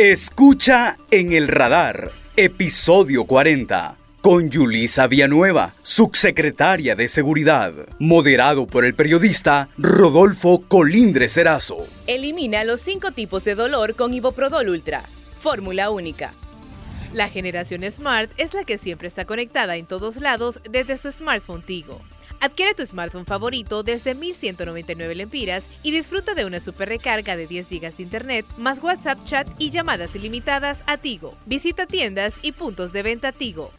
Escucha en el radar, episodio 40, con Yulisa Villanueva, subsecretaria de Seguridad, moderado por el periodista Rodolfo Colindre Serazo. Elimina los cinco tipos de dolor con Iboprodol Ultra, fórmula única. La generación Smart es la que siempre está conectada en todos lados desde su smartphone Tigo. Adquiere tu smartphone favorito desde 1199 lempiras y disfruta de una super recarga de 10 GB de internet, más WhatsApp chat y llamadas ilimitadas a Tigo. Visita tiendas y puntos de venta Tigo.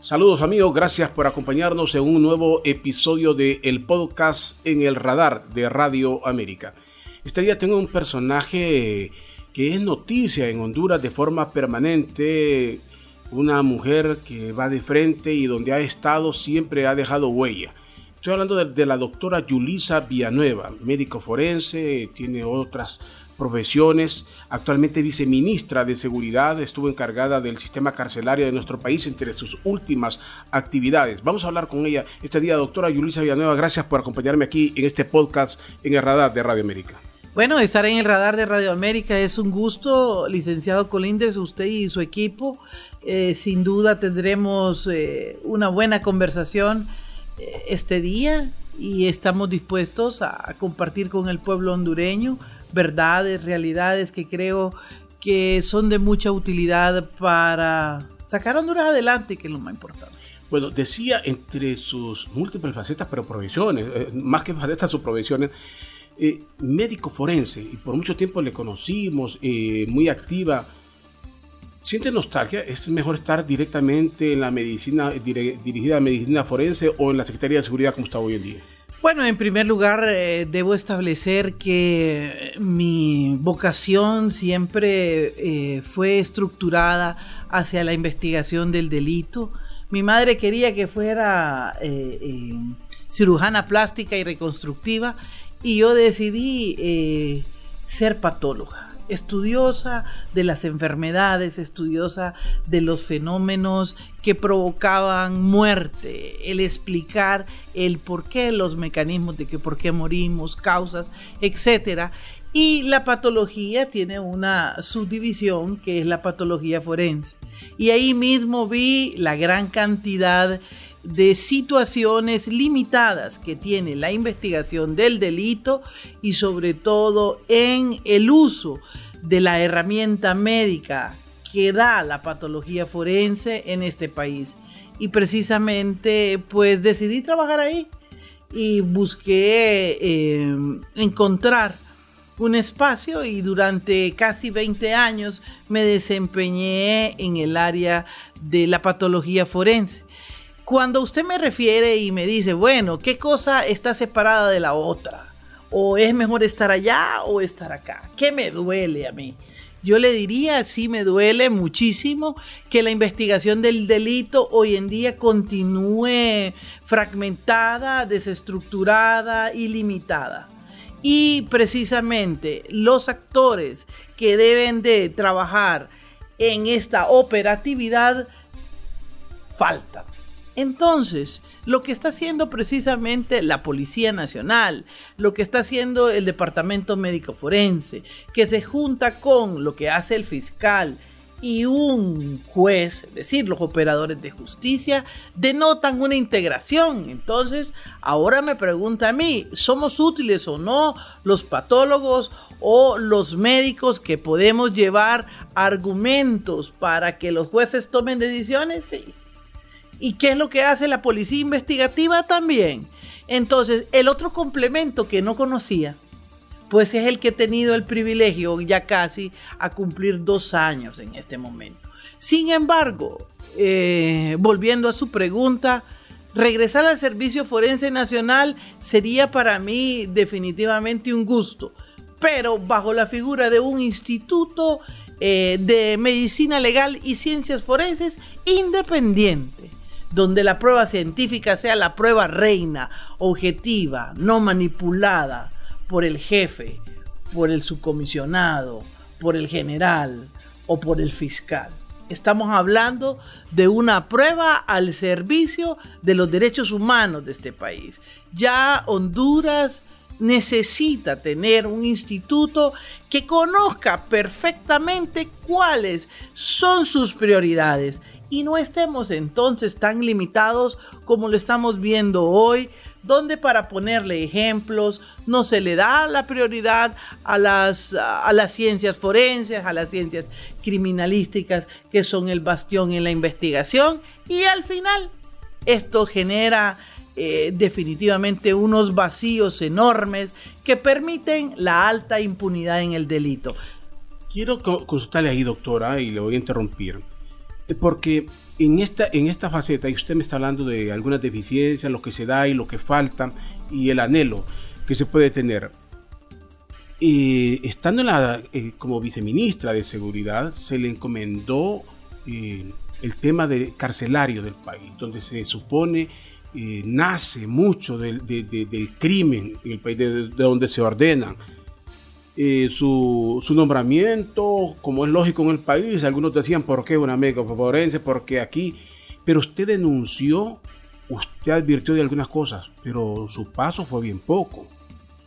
Saludos amigos, gracias por acompañarnos en un nuevo episodio de el podcast en el radar de Radio América. Este día tengo un personaje que es noticia en Honduras de forma permanente una mujer que va de frente y donde ha estado siempre ha dejado huella. Estoy hablando de, la doctora Yulisa Villanueva, médico forense, tiene otras profesiones, actualmente viceministra de Seguridad, estuvo encargada del sistema carcelario de nuestro país entre sus últimas actividades. Vamos a hablar con ella este día, doctora Yulisa Villanueva, gracias por acompañarme aquí en este podcast en el radar de Radio América. Bueno, estar en el radar de Radio América es un gusto, licenciado Colindres, usted y su equipo. Eh, sin duda tendremos eh, una buena conversación eh, este día y estamos dispuestos a compartir con el pueblo hondureño verdades, realidades que creo que son de mucha utilidad para sacar a Honduras adelante, que es lo más importante. Bueno, decía entre sus múltiples facetas, pero provisiones, más que facetas, sus provisiones, médico forense, y por mucho tiempo le conocimos, muy activa ¿Siente nostalgia? ¿Es mejor estar directamente en la medicina, dirigida a medicina forense o en la Secretaría de Seguridad como está hoy en día? Bueno, en primer lugar, eh, debo establecer que mi vocación siempre eh, fue estructurada hacia la investigación del delito. Mi madre quería que fuera eh, cirujana plástica y reconstructiva y yo decidí ser patóloga estudiosa de las enfermedades, estudiosa de los fenómenos que provocaban muerte, el explicar el por qué, los mecanismos de que por qué morimos, causas, etcétera. Y la patología tiene una subdivisión que es la patología forense. Y ahí mismo vi la gran cantidad de situaciones limitadas que tiene la investigación del delito y sobre todo en el uso de la herramienta médica que da la patología forense en este país. Y precisamente pues decidí trabajar ahí y busqué eh, encontrar un espacio y durante casi 20 años me desempeñé en el área de la patología forense. Cuando usted me refiere y me dice, bueno, ¿qué cosa está separada de la otra? ¿O es mejor estar allá o estar acá? ¿Qué me duele a mí? Yo le diría, sí me duele muchísimo que la investigación del delito hoy en día continúe fragmentada, desestructurada y limitada. Y precisamente los actores que deben de trabajar en esta operatividad faltan. Entonces, lo que está haciendo precisamente la Policía Nacional, lo que está haciendo el Departamento Médico Forense, que se junta con lo que hace el fiscal y un juez, es decir, los operadores de justicia, denotan una integración. Entonces, ahora me pregunta a mí, ¿somos útiles o no los patólogos o los médicos que podemos llevar argumentos para que los jueces tomen decisiones? Sí ¿Y qué es lo que hace la policía investigativa también? Entonces, el otro complemento que no conocía, pues es el que he tenido el privilegio ya casi a cumplir dos años en este momento. Sin embargo, eh, volviendo a su pregunta, regresar al Servicio Forense Nacional sería para mí definitivamente un gusto, pero bajo la figura de un instituto eh, de medicina legal y ciencias forenses independiente donde la prueba científica sea la prueba reina, objetiva, no manipulada por el jefe, por el subcomisionado, por el general o por el fiscal. Estamos hablando de una prueba al servicio de los derechos humanos de este país. Ya Honduras necesita tener un instituto que conozca perfectamente cuáles son sus prioridades y no estemos entonces tan limitados como lo estamos viendo hoy donde para ponerle ejemplos no se le da la prioridad a las, a las ciencias forenses, a las ciencias criminalísticas que son el bastión en la investigación y al final esto genera eh, definitivamente unos vacíos enormes que permiten la alta impunidad en el delito. Quiero consultarle ahí, doctora, y le voy a interrumpir, porque en esta, en esta faceta, y usted me está hablando de algunas deficiencias, lo que se da y lo que falta, y el anhelo que se puede tener. y estando la, eh, como viceministra de Seguridad, se le encomendó el tema de carcelario del país, donde se supone eh, nace mucho del, crimen en el país, de, donde se ordena. Su, nombramiento, como es lógico en el país, algunos decían, ¿por qué una mega forense? ¿Por qué aquí? Pero usted denunció, usted advirtió de algunas cosas, pero su paso fue bien poco,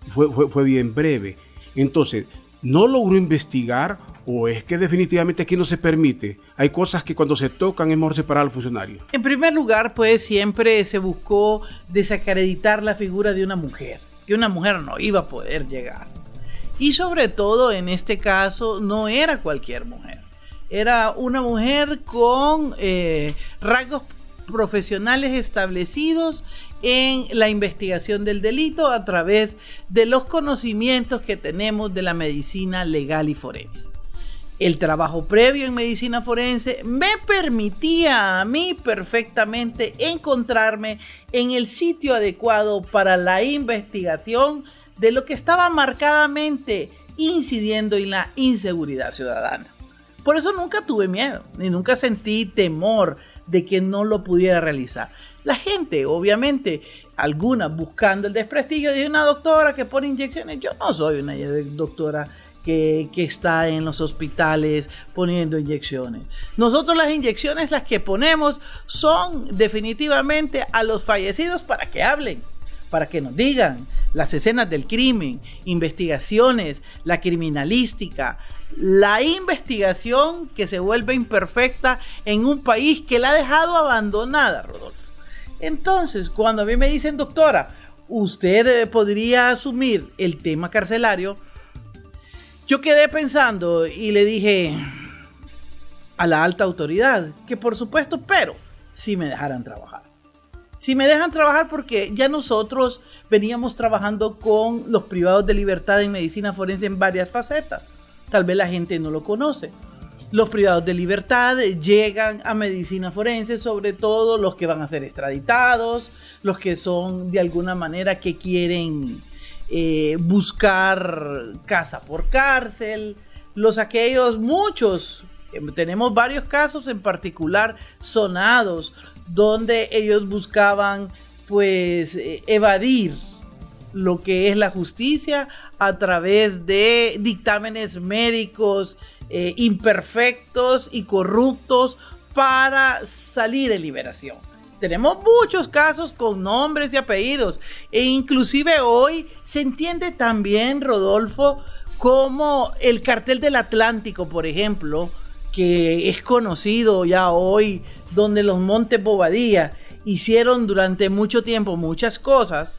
fue, fue, fue bien breve. Entonces, no logró investigar ¿O es que definitivamente aquí no se permite? Hay cosas que cuando se tocan es mejor separar al funcionario. En primer lugar, pues siempre se buscó desacreditar la figura de una mujer, que una mujer no iba a poder llegar. Y sobre todo en este caso no era cualquier mujer, era una mujer con eh, rasgos profesionales establecidos en la investigación del delito a través de los conocimientos que tenemos de la medicina legal y forense. El trabajo previo en medicina forense me permitía a mí perfectamente encontrarme en el sitio adecuado para la investigación de lo que estaba marcadamente incidiendo en la inseguridad ciudadana. Por eso nunca tuve miedo, ni nunca sentí temor de que no lo pudiera realizar. La gente, obviamente, alguna buscando el desprestigio de una doctora que pone inyecciones. Yo no soy una doctora que, está en los hospitales poniendo inyecciones. Nosotros las inyecciones las que ponemos son definitivamente a los fallecidos para que hablen, para que nos digan las escenas del crimen, investigaciones, la criminalística, la investigación que se vuelve imperfecta en un país que la ha dejado abandonada, Rodolfo. Entonces, cuando a mí me dicen, doctora, usted podría asumir el tema carcelario, yo quedé pensando y le dije a la alta autoridad que por supuesto, pero si me dejaran trabajar. Si me dejan trabajar porque ya nosotros veníamos trabajando con los privados de libertad en medicina forense en varias facetas. Tal vez la gente no lo conoce. Los privados de libertad llegan a medicina forense, sobre todo los que van a ser extraditados, los que son de alguna manera que quieren eh, buscar casa por cárcel, los aquellos, muchos, eh, tenemos varios casos en particular sonados, donde ellos buscaban pues eh, evadir lo que es la justicia a través de dictámenes médicos imperfectos y corruptos para salir en liberación. Tenemos muchos casos con nombres y apellidos. E inclusive hoy se entiende también, Rodolfo, como el cartel del Atlántico, por ejemplo, que es conocido ya hoy, donde los Montes Bobadilla hicieron durante mucho tiempo muchas cosas.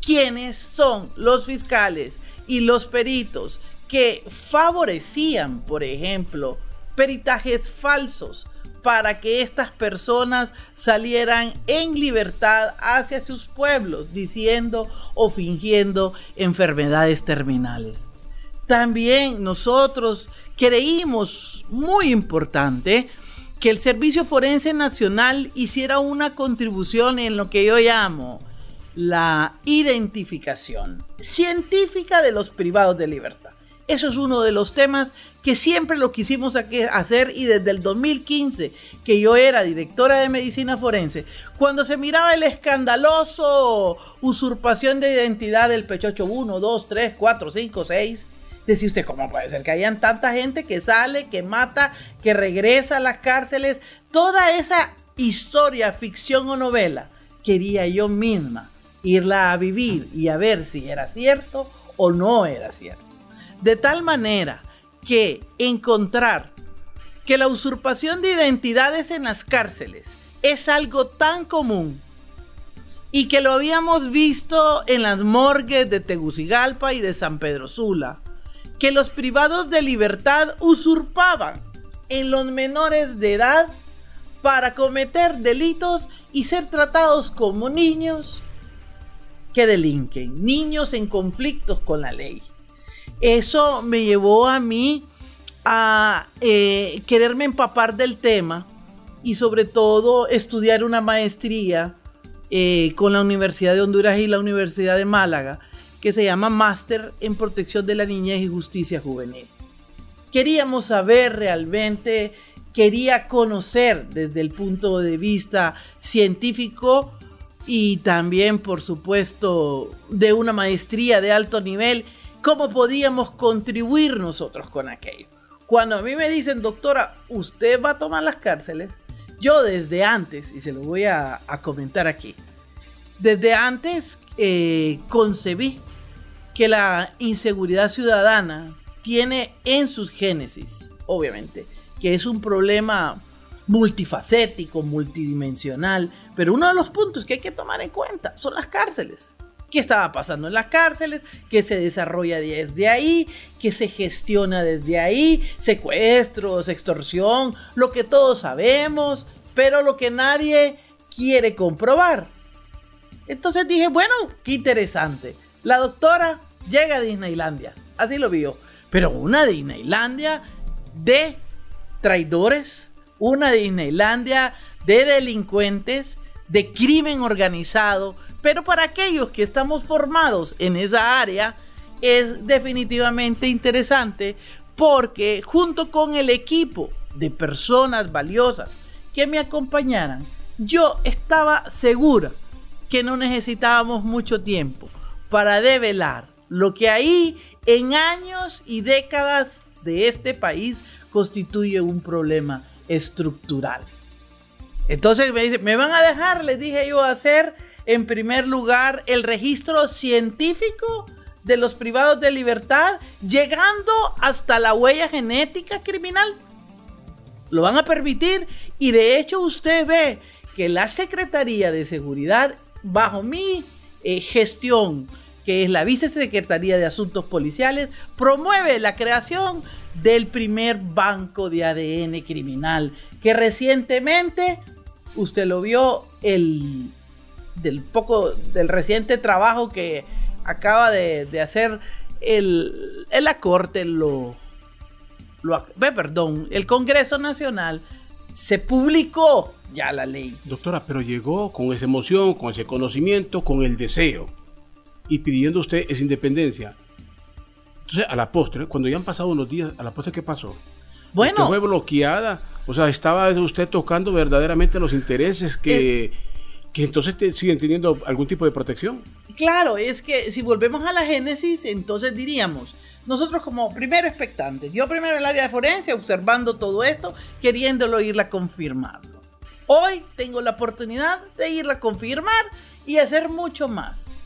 ¿Quiénes son los fiscales y los peritos que favorecían, por ejemplo, peritajes falsos para que estas personas salieran en libertad hacia sus pueblos, diciendo o fingiendo enfermedades terminales. También nosotros creímos muy importante que el Servicio Forense Nacional hiciera una contribución en lo que yo llamo la identificación científica de los privados de libertad. Eso es uno de los temas que siempre lo quisimos hacer y desde el 2015 que yo era directora de medicina forense, cuando se miraba el escandaloso usurpación de identidad del pechocho 1, 2, 3, 4, 5, 6, decía usted, ¿cómo puede ser que hayan tanta gente que sale, que mata, que regresa a las cárceles? Toda esa historia, ficción o novela, quería yo misma irla a vivir y a ver si era cierto o no era cierto. De tal manera que encontrar que la usurpación de identidades en las cárceles es algo tan común y que lo habíamos visto en las morgues de Tegucigalpa y de San Pedro Sula, que los privados de libertad usurpaban en los menores de edad para cometer delitos y ser tratados como niños que delinquen, niños en conflictos con la ley. Eso me llevó a mí a eh, quererme empapar del tema y sobre todo estudiar una maestría eh, con la Universidad de Honduras y la Universidad de Málaga que se llama Máster en Protección de la Niñez y Justicia Juvenil. Queríamos saber realmente, quería conocer desde el punto de vista científico y también, por supuesto, de una maestría de alto nivel, cómo podíamos contribuir nosotros con aquello. Cuando a mí me dicen, doctora, usted va a tomar las cárceles, yo desde antes, y se lo voy a, comentar aquí, desde antes eh, concebí que la inseguridad ciudadana tiene en sus génesis, obviamente, que es un problema multifacético, multidimensional, pero uno de los puntos que hay que tomar en cuenta son las cárceles. Qué estaba pasando en las cárceles, qué se desarrolla desde ahí, qué se gestiona desde ahí, secuestros, extorsión, lo que todos sabemos, pero lo que nadie quiere comprobar. Entonces dije, bueno, qué interesante. La doctora llega a Disneylandia, así lo vio, pero una Disneylandia de traidores, una Disneylandia de delincuentes, de crimen organizado, pero para aquellos que estamos formados en esa área, es definitivamente interesante porque junto con el equipo de personas valiosas que me acompañaran, yo estaba segura que no necesitábamos mucho tiempo para develar lo que ahí en años y décadas de este país constituye un problema estructural. Entonces me, dice, ¿me van a dejar? Les dije yo hacer en primer lugar el registro científico de los privados de libertad, llegando hasta la huella genética criminal. Lo van a permitir y de hecho usted ve que la Secretaría de Seguridad, bajo mi eh, gestión, que es la Vicesecretaría de Asuntos Policiales, promueve la creación del primer banco de ADN criminal, que recientemente, usted lo vio, el del poco, del reciente trabajo que acaba de, hacer el, la Corte, lo, lo, perdón, el Congreso Nacional, se publicó ya la ley. Doctora, pero llegó con esa emoción, con ese conocimiento, con el deseo y pidiendo usted esa independencia. Entonces, a la postre, cuando ya han pasado unos días, a la postre, ¿qué pasó? Bueno. fue bloqueada. O sea, estaba usted tocando verdaderamente los intereses que... Eh, que entonces te siguen teniendo algún tipo de protección. Claro, es que si volvemos a la génesis, entonces diríamos, nosotros como primero expectantes, yo primero en el área de forense, observando todo esto, queriéndolo irla confirmando. Hoy tengo la oportunidad de irla a confirmar y hacer mucho más.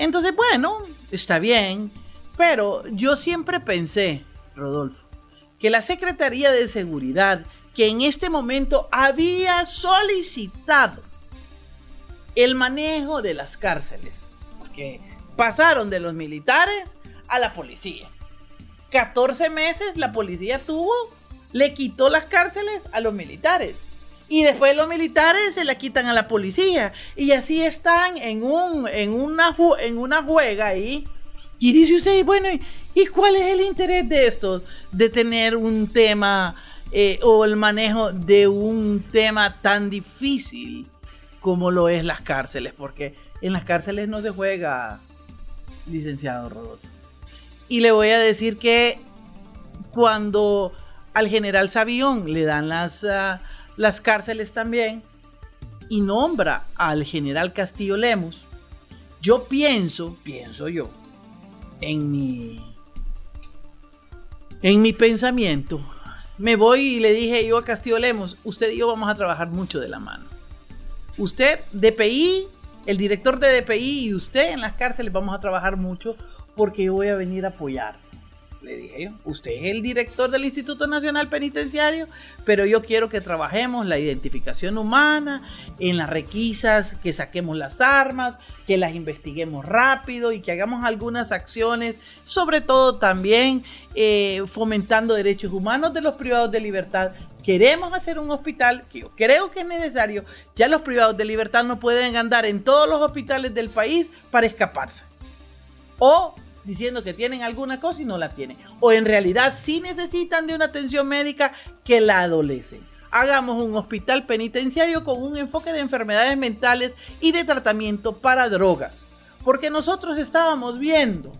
Entonces, bueno, está bien, pero yo siempre pensé, Rodolfo, que la Secretaría de Seguridad, que en este momento había solicitado el manejo de las cárceles. Porque pasaron de los militares a la policía. 14 meses la policía tuvo, le quitó las cárceles a los militares. Y después los militares se la quitan a la policía. Y así están en, un, en, una, en una juega ahí. Y dice usted, bueno, ¿y cuál es el interés de esto? De tener un tema eh, o el manejo de un tema tan difícil como lo es las cárceles, porque en las cárceles no se juega, licenciado Rodolfo. Y le voy a decir que cuando al general Sabión le dan las, ah, las cárceles también y nombra al general Castillo Lemos, yo pienso, pienso yo, en mi, en mi pensamiento, me voy y le dije yo a Castillo Lemos, usted y yo vamos a trabajar mucho de la mano. Usted, DPI, el director de DPI y usted en las cárceles vamos a trabajar mucho porque yo voy a venir a apoyar le dije yo, usted es el director del Instituto Nacional Penitenciario, pero yo quiero que trabajemos la identificación humana, en las requisas, que saquemos las armas, que las investiguemos rápido y que hagamos algunas acciones, sobre todo también eh, fomentando derechos humanos de los privados de libertad. Queremos hacer un hospital, que yo creo que es necesario, ya los privados de libertad no pueden andar en todos los hospitales del país para escaparse. O diciendo que tienen alguna cosa y no la tienen. O en realidad sí necesitan de una atención médica que la adolecen. Hagamos un hospital penitenciario con un enfoque de enfermedades mentales y de tratamiento para drogas. Porque nosotros estábamos viendo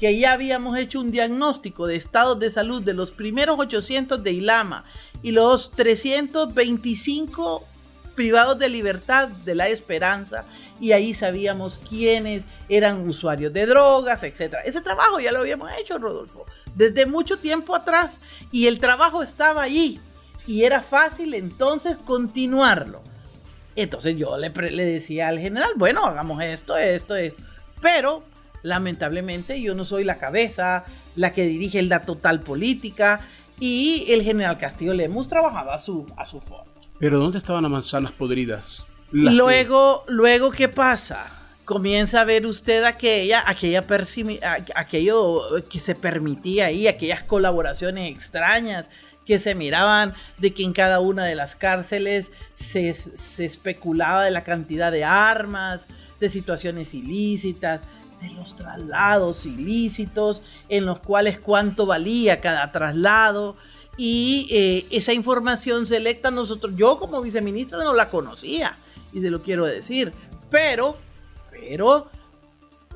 que ya habíamos hecho un diagnóstico de estados de salud de los primeros 800 de Ilama y los 325 privados de libertad de la esperanza y ahí sabíamos quiénes eran usuarios de drogas, etc. Ese trabajo ya lo habíamos hecho, Rodolfo, desde mucho tiempo atrás y el trabajo estaba allí y era fácil entonces continuarlo. Entonces yo le, decía al general, bueno, hagamos esto, esto, esto. Pero lamentablemente yo no soy la cabeza, la que dirige la total política y el general Castillo le hemos trabajado a su, a su forma. Pero ¿dónde estaban las manzanas podridas? Luego, luego, ¿qué pasa? Comienza a ver usted aquella, aquella aquello que se permitía ahí, aquellas colaboraciones extrañas que se miraban de que en cada una de las cárceles se, se especulaba de la cantidad de armas, de situaciones ilícitas, de los traslados ilícitos, en los cuales cuánto valía cada traslado. Y eh, esa información selecta nosotros, yo como viceministra no la conocía y se lo quiero decir. Pero, pero,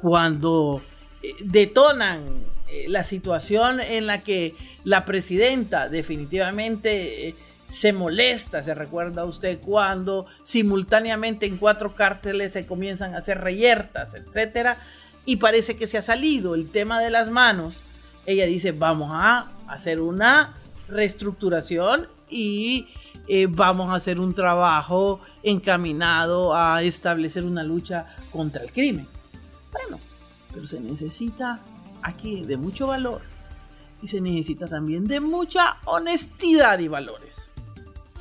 cuando eh, detonan eh, la situación en la que la presidenta definitivamente eh, se molesta, se recuerda usted cuando simultáneamente en cuatro cárteles se comienzan a hacer reyertas, etcétera, y parece que se ha salido el tema de las manos. Ella dice, vamos a hacer una reestructuración y eh, vamos a hacer un trabajo encaminado a establecer una lucha contra el crimen. Bueno, pero se necesita aquí de mucho valor y se necesita también de mucha honestidad y valores.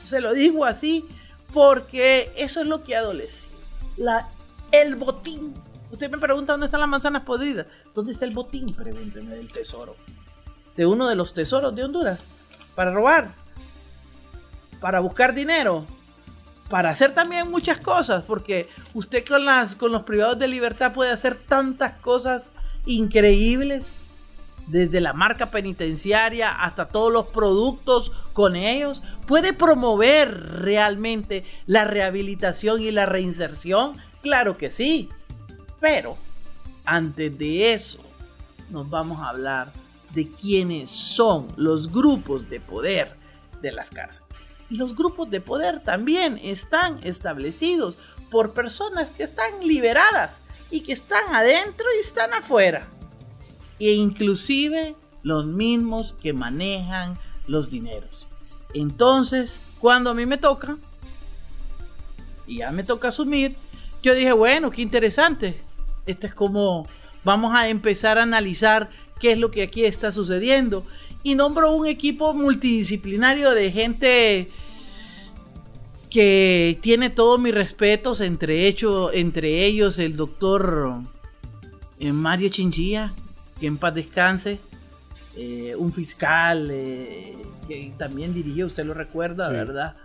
Se lo digo así porque eso es lo que adolece. El botín. Usted me pregunta dónde están las manzanas podridas. ¿Dónde está el botín? Pregúnteme del tesoro. De uno de los tesoros de Honduras. Para robar para buscar dinero, para hacer también muchas cosas, porque usted con, las, con los privados de libertad puede hacer tantas cosas increíbles, desde la marca penitenciaria hasta todos los productos con ellos, puede promover realmente la rehabilitación y la reinserción, claro que sí, pero antes de eso nos vamos a hablar de quiénes son los grupos de poder de las cárceles. Y los grupos de poder también están establecidos por personas que están liberadas y que están adentro y están afuera. E inclusive los mismos que manejan los dineros. Entonces, cuando a mí me toca, y ya me toca asumir, yo dije, bueno, qué interesante. Esto es como vamos a empezar a analizar qué es lo que aquí está sucediendo y nombro un equipo multidisciplinario de gente que tiene todos mis respetos, entre, hecho, entre ellos el doctor eh, Mario Chinchilla, que en paz descanse, eh, un fiscal eh, que también dirigió, usted lo recuerda, ¿verdad?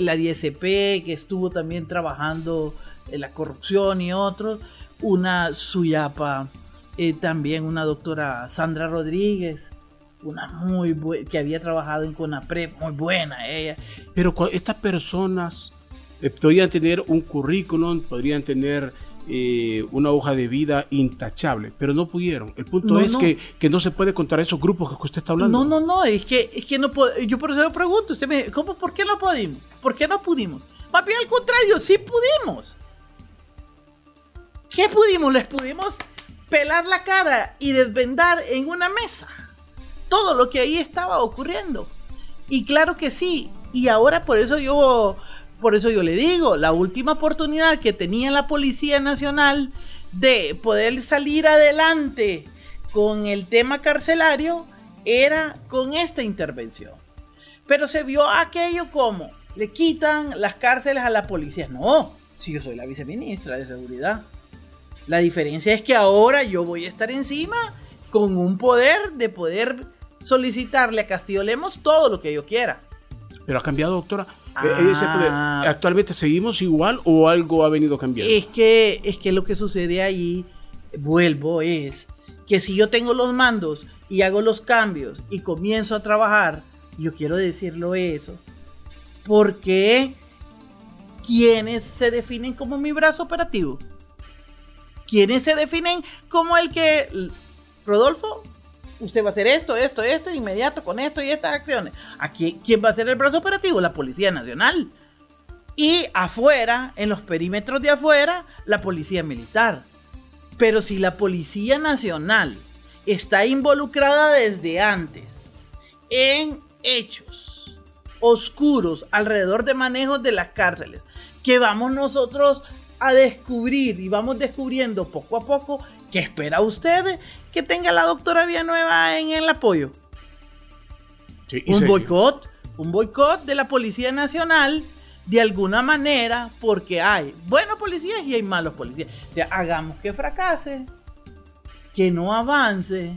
la DSP, que estuvo también trabajando en la corrupción y otros, una Suyapa, también una doctora Sandra Rodríguez, una muy buena, que había trabajado en CONAPRE, muy buena ella. Pero estas personas eh, podrían tener un currículum, podrían tener eh, una hoja de vida intachable, pero no pudieron. El punto es Que, que, no se puede contar esos grupos que usted está hablando. No, no, no, es que, es que no yo por eso me pregunto, usted me ¿cómo, ¿por qué no pudimos? ¿Por qué no pudimos? Más bien al contrario, sí pudimos. ¿Qué pudimos? Les pudimos pelar la cara y desvendar en una mesa todo lo que ahí estaba ocurriendo. Y claro que sí. Y ahora por eso yo Por eso yo le digo, la última oportunidad que tenía la Policía Nacional de poder salir adelante con el tema carcelario era con esta intervención. Pero se vio aquello como le quitan las cárceles a la policía. No, si yo soy la viceministra de seguridad. La diferencia es que ahora yo voy a estar encima con un poder de poder solicitarle a Castillo Lemos todo lo que yo quiera. Pero ha cambiado, doctora. Eh, eh, ah. ¿Actualmente seguimos igual o algo ha venido cambiando? Es que, es que lo que sucede ahí, vuelvo, es que si yo tengo los mandos y hago los cambios y comienzo a trabajar, yo quiero decirlo eso, porque quienes se definen como mi brazo operativo, quienes se definen como el que, Rodolfo, usted va a hacer esto, esto, esto, inmediato con esto y estas acciones. Aquí, ¿quién va a ser el brazo operativo? La Policía Nacional. Y afuera, en los perímetros de afuera, la Policía Militar. Pero si la Policía Nacional está involucrada desde antes en hechos oscuros alrededor de manejos de las cárceles, que vamos nosotros a descubrir y vamos descubriendo poco a poco, ¿qué espera usted que tenga la doctora Villanueva en el apoyo. un boicot, un boicot de la Policía Nacional de alguna manera porque hay buenos policías y hay malos policías. hagamos que fracase, que no avance,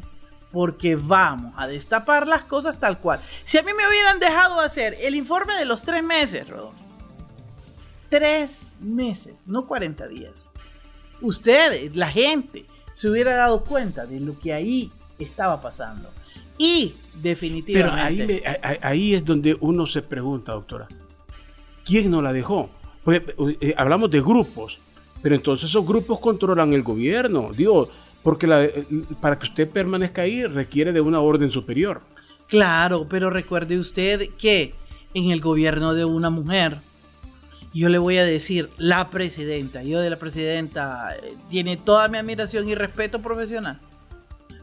porque vamos a destapar las cosas tal cual. Si a mí me hubieran dejado hacer el informe de los tres meses, Rodolfo, tres meses, no 40 días. Ustedes, la gente, se hubiera dado cuenta de lo que ahí estaba pasando. Y definitivamente... Pero ahí, es donde uno se pregunta, doctora, ¿quién no la dejó? Porque eh, hablamos de grupos, pero entonces esos grupos controlan el gobierno. Digo, porque eh, para que usted permanezca ahí requiere de una orden superior. Claro, pero recuerde usted que en el gobierno de una mujer, yo le voy a decir, la presidenta, yo de la presidenta, eh, tiene toda mi admiración y respeto profesional.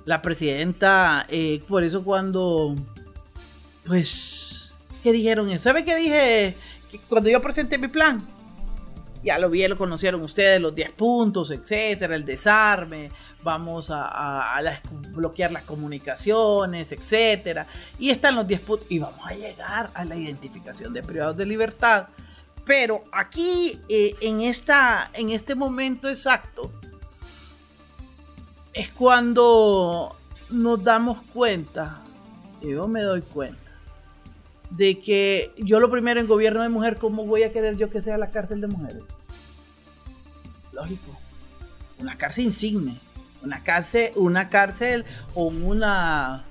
La presidenta, eh, por eso cuando, pues, ¿qué dijeron? ¿Sabe qué dije? cuando yo presenté mi plan, ya lo vi, lo conocieron ustedes, los 10 puntos, etcétera, el desarme, vamos a, bloquear las comunicaciones, etcétera. Y están los 10 puntos, y vamos a llegar a la identificación de privados de libertad pero aquí, eh, en, esta, en este momento exacto, es cuando nos damos cuenta, yo me doy cuenta, de que yo lo primero en gobierno de mujer, ¿cómo voy a querer yo que sea la cárcel de mujeres? Lógico. Una cárcel insigne. Una cárcel, una cárcel o una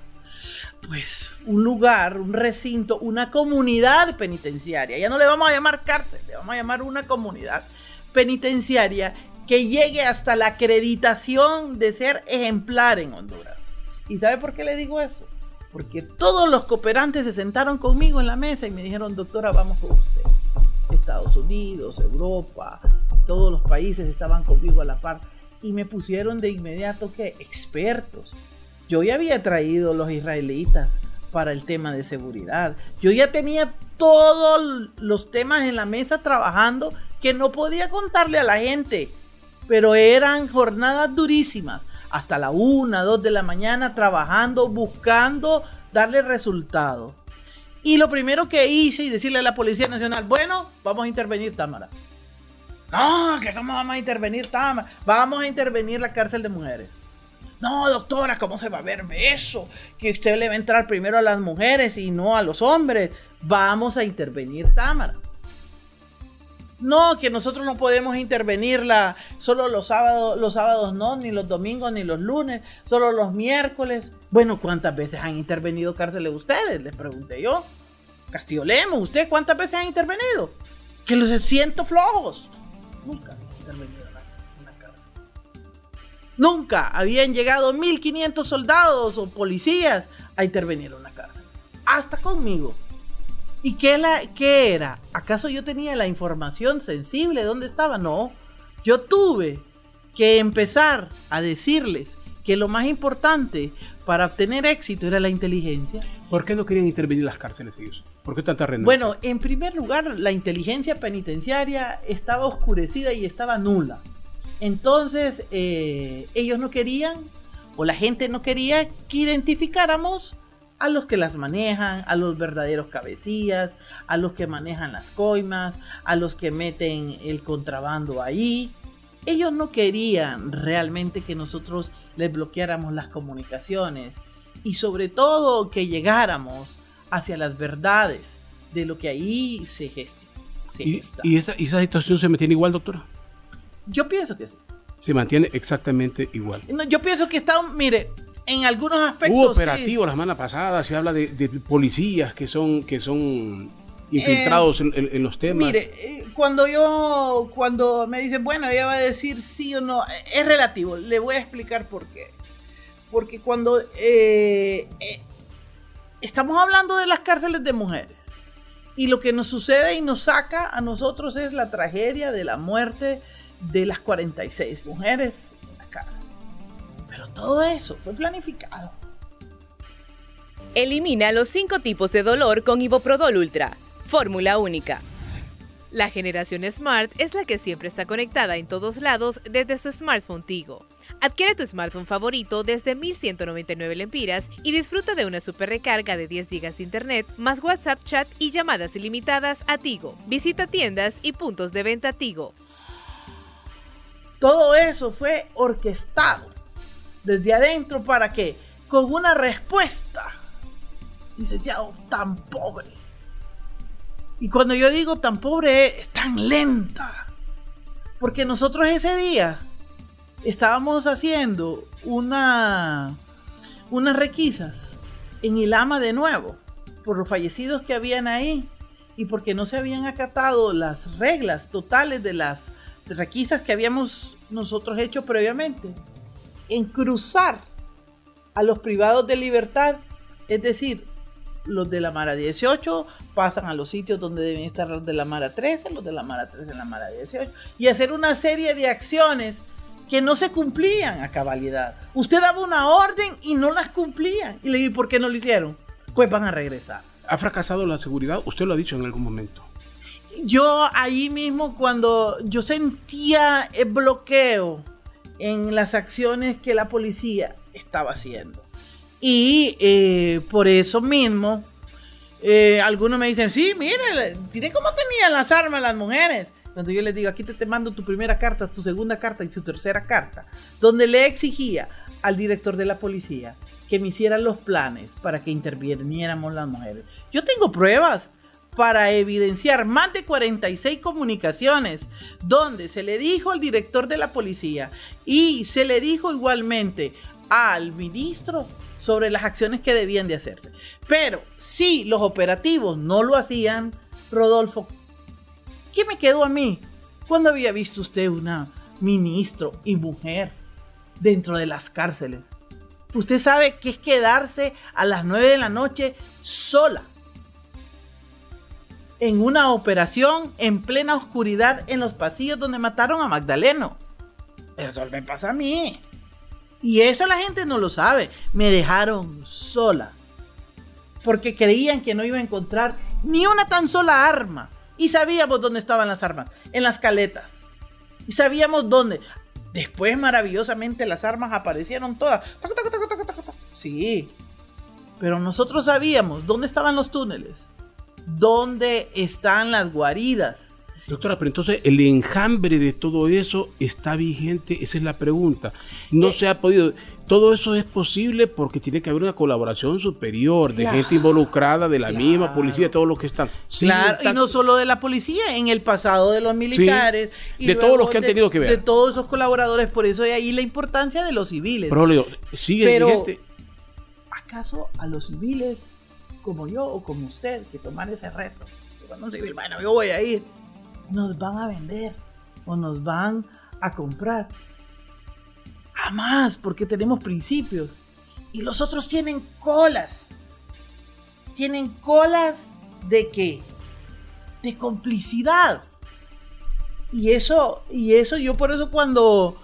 pues un lugar, un recinto, una comunidad penitenciaria. Ya no le vamos a llamar cárcel, le vamos a llamar una comunidad penitenciaria que llegue hasta la acreditación de ser ejemplar en Honduras. ¿Y sabe por qué le digo esto? Porque todos los cooperantes se sentaron conmigo en la mesa y me dijeron, doctora, vamos con usted. Estados Unidos, Europa, todos los países estaban conmigo a la par y me pusieron de inmediato que expertos yo ya había traído los israelitas para el tema de seguridad. Yo ya tenía todos los temas en la mesa trabajando que no podía contarle a la gente. Pero eran jornadas durísimas. Hasta la una, dos de la mañana trabajando, buscando darle resultados. Y lo primero que hice y decirle a la Policía Nacional, bueno, vamos a intervenir Támara. No, que cómo vamos a intervenir Támara. Vamos a intervenir la cárcel de mujeres. No, doctora, ¿cómo se va a ver eso? Que usted le va a entrar primero a las mujeres y no a los hombres. Vamos a intervenir Támara. No, que nosotros no podemos intervenirla solo los sábados, los sábados no, ni los domingos, ni los lunes, solo los miércoles. Bueno, ¿cuántas veces han intervenido cárceles ustedes? Les pregunté yo. Castillo Lemos, ¿usted cuántas veces han intervenido? Que los siento flojos. Nunca. Nunca habían llegado 1500 soldados o policías a intervenir en la cárcel. Hasta conmigo. ¿Y qué, la, qué era? ¿Acaso yo tenía la información sensible de dónde estaba? No. Yo tuve que empezar a decirles que lo más importante para obtener éxito era la inteligencia. ¿Por qué no querían intervenir las cárceles ellos? ¿Por qué tanta renuncia? Bueno, en primer lugar, la inteligencia penitenciaria estaba oscurecida y estaba nula. Entonces, eh, ellos no querían, o la gente no quería que identificáramos a los que las manejan, a los verdaderos cabecillas, a los que manejan las coimas, a los que meten el contrabando ahí. Ellos no querían realmente que nosotros les bloqueáramos las comunicaciones y sobre todo que llegáramos hacia las verdades de lo que ahí se gesta. ¿Y, ¿Y, esa, esa situación se mantiene igual, doctora? Yo pienso que sí. Se mantiene exactamente igual. No, yo pienso que está, mire, en algunos aspectos. Hubo operativo la semana pasada, se habla de, de, policías que son, que son infiltrados eh, en, en, los temas. Mire, eh, cuando yo, cuando me dicen, bueno, ella va a decir sí o no, es relativo. Le voy a explicar por qué. Porque cuando eh, eh, estamos hablando de las cárceles de mujeres y lo que nos sucede y nos saca a nosotros es la tragedia de la muerte de las 46 mujeres en la cárcel. Pero todo eso fue planificado. Elimina los cinco tipos de dolor con Iboprodol Ultra. Fórmula única. La generación Smart es la que siempre está conectada en todos lados desde su smartphone Tigo. Adquiere tu smartphone favorito desde 1199 lempiras y disfruta de una super recarga de 10 GB de internet, más WhatsApp chat y llamadas ilimitadas a Tigo. Visita tiendas y puntos de venta Tigo. Todo eso fue orquestado desde adentro para que, con una respuesta, licenciado, tan pobre. Y cuando yo digo tan pobre, es tan lenta. Porque nosotros ese día estábamos haciendo una, unas requisas en Ilama de nuevo, por los fallecidos que habían ahí y porque no se habían acatado las reglas totales de las requisas que habíamos nosotros hecho previamente. En cruzar a los privados de libertad, es decir, los de la Mara 18 pasan a los sitios donde deben estar los de la Mara 13, los de la Mara 13 en la Mara 18, y hacer una serie de acciones que no se cumplían a cabalidad. Usted daba una orden y no las cumplían. Y le dije, ¿por qué no lo hicieron? Pues van a regresar. ¿Ha fracasado la seguridad? Usted lo ha dicho en algún momento. Yo ahí mismo cuando yo sentía el bloqueo en las acciones que la policía estaba haciendo. Y eh, por eso mismo, eh, algunos me dicen, sí, mire, tiene cómo tenían las armas las mujeres. Cuando yo les digo, aquí te, te mando tu primera carta, tu segunda carta y tu tercera carta, donde le exigía al director de la policía que me hicieran los planes para que interviniéramos las mujeres. Yo tengo pruebas para evidenciar más de 46 comunicaciones donde se le dijo al director de la policía y se le dijo igualmente al ministro sobre las acciones que debían de hacerse. Pero si los operativos no lo hacían, Rodolfo, ¿qué me quedó a mí? ¿Cuándo había visto usted una ministro y mujer dentro de las cárceles? Usted sabe que es quedarse a las 9 de la noche sola en una operación en plena oscuridad en los pasillos donde mataron a Magdaleno. Eso me pasa a mí. Y eso la gente no lo sabe. Me dejaron sola. Porque creían que no iba a encontrar ni una tan sola arma. Y sabíamos dónde estaban las armas. En las caletas. Y sabíamos dónde. Después maravillosamente las armas aparecieron todas. Sí. Pero nosotros sabíamos dónde estaban los túneles. Dónde están las guaridas. Doctora, pero entonces el enjambre de todo eso está vigente, esa es la pregunta. No Eh, se ha podido. Todo eso es posible porque tiene que haber una colaboración superior de Claro, gente involucrada, de la misma policía, todos los que están. Sí, Claro, está- y no solo de la policía, en el pasado de los militares. y de todos los que han tenido que ver. De todos esos colaboradores, por eso hay ahí la importancia de los civiles. Pero sigue Pero- vigente. ¿Acaso a los civiles, como yo o como usted, que toman ese reto? Cuando un civil, bueno, yo voy a ir, nos van a vender o nos van a comprar. Jamás, porque tenemos principios. Y los otros tienen colas. Tienen colas de qué? De complicidad. Y eso, y eso yo por eso cuando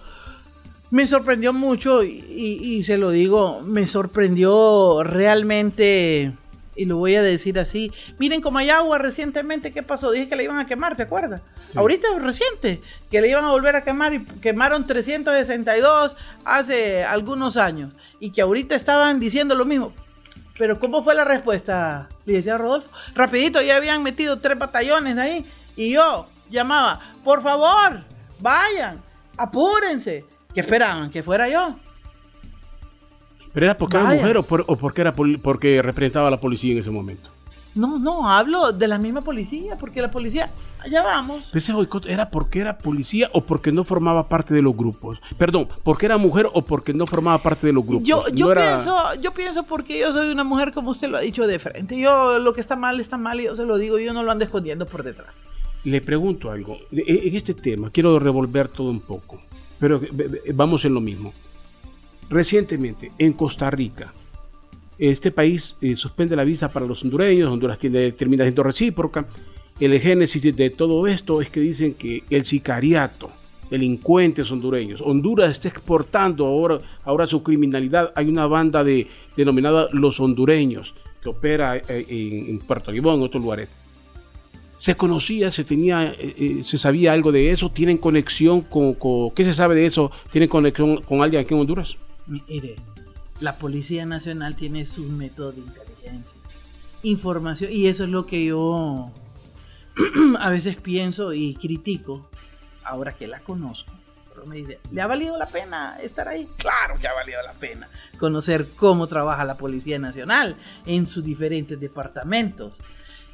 Me sorprendió mucho y se lo digo, me sorprendió realmente y lo voy a decir así. Miren como hay agua recientemente, ¿qué pasó? Dije que le iban a quemar, ¿se acuerda? Ahorita es reciente, que le iban a volver a quemar y quemaron 362 hace algunos años y que ahorita estaban diciendo lo mismo. Pero ¿cómo fue la respuesta, decía Rodolfo? Rapidito, ya habían metido tres batallones ahí y yo llamaba, por favor, vayan, apúrense. ¿Qué esperaban? ¿Que fuera yo? ¿Pero era porque era mujer o, porque, era porque representaba a la policía en ese momento? No, no, hablo de la misma policía, porque la policía, allá vamos. ese boicot era porque era policía o porque no formaba parte de los grupos. Perdón, porque era mujer o porque no formaba parte de los grupos. Yo, yo pienso, yo pienso porque yo soy una mujer, como usted lo ha dicho de frente. Yo lo que está mal está mal y yo se lo digo, yo no lo ando escondiendo por detrás. Le pregunto algo. En este tema quiero revolver todo un poco, pero vamos en lo mismo. Recientemente, en Costa Rica, este país eh, suspende la visa para los hondureños, Honduras tiene, termina siendo recíproca. El génesis de todo esto es que dicen que el sicariato, delincuentes hondureños, Honduras está exportando ahora, ahora su criminalidad. Hay una banda de, denominada Los Hondureños que opera eh, en, Puerto Libón, en otros lugares. Se conocía, se tenía, eh, se sabía algo de eso, tienen conexión con, con, ¿qué se sabe de eso? ¿Tienen conexión con alguien aquí en Honduras? Mire, la Policía Nacional tiene sus métodos de inteligencia, información, y eso es lo que yo a veces pienso y critico, ahora que la conozco. Pero me dice, ¿le ha valido la pena estar ahí? Claro que ha valido la pena conocer cómo trabaja la Policía Nacional en sus diferentes departamentos.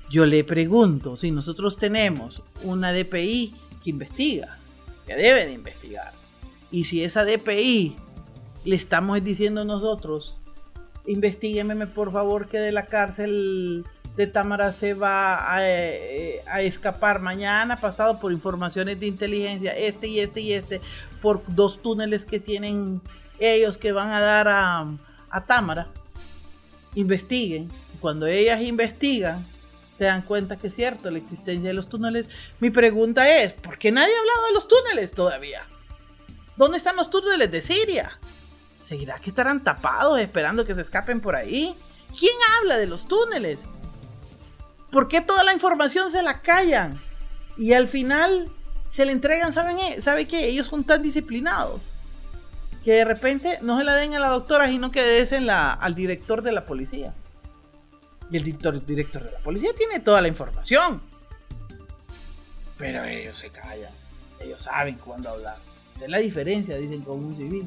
Yo le pregunto, si nosotros tenemos una DPI que investiga, que debe de investigar, y si esa DPI le estamos diciendo nosotros, investigueme por favor que de la cárcel de Támara se va eh, a, escapar mañana pasado por informaciones de inteligencia, este y este y este, por dos túneles que tienen ellos que van a dar a, a Támara. Investiguen. Cuando ellas investigan, se dan cuenta que es cierto la existencia de los túneles. Mi pregunta es, ¿por qué nadie ha hablado de los túneles todavía? ¿Dónde están los túneles de Siria? ¿Seguirá que estarán tapados esperando que se escapen por ahí? ¿Quién habla de los túneles? ¿Por qué toda la información se la callan? Y al final se le entregan, ¿saben? ¿Sabe qué? Ellos son tan disciplinados que de repente no se la den a la doctora, sino que desen la, al director de la policía. Y el director, director de la policía tiene toda la información. Pero ellos se callan. Ellos saben cuándo hablar. Es la diferencia, dicen, con un civil.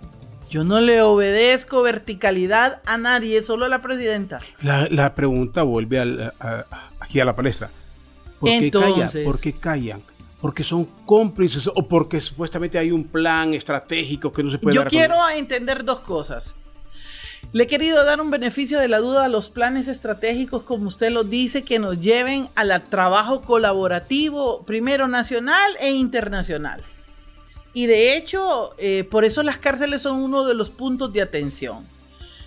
Yo no le obedezco verticalidad a nadie, solo a la presidenta. La, pregunta vuelve aquí a la palestra. ¿Por qué callan? ¿Por qué callan? Porque son cómplices o porque supuestamente hay un plan estratégico que no se puede Yo quiero entender dos cosas. Le he querido dar un beneficio de la duda a los planes estratégicos, como usted lo dice, que nos lleven al trabajo colaborativo, primero nacional e internacional. Y de hecho, eh, por eso las cárceles son uno de los puntos de atención.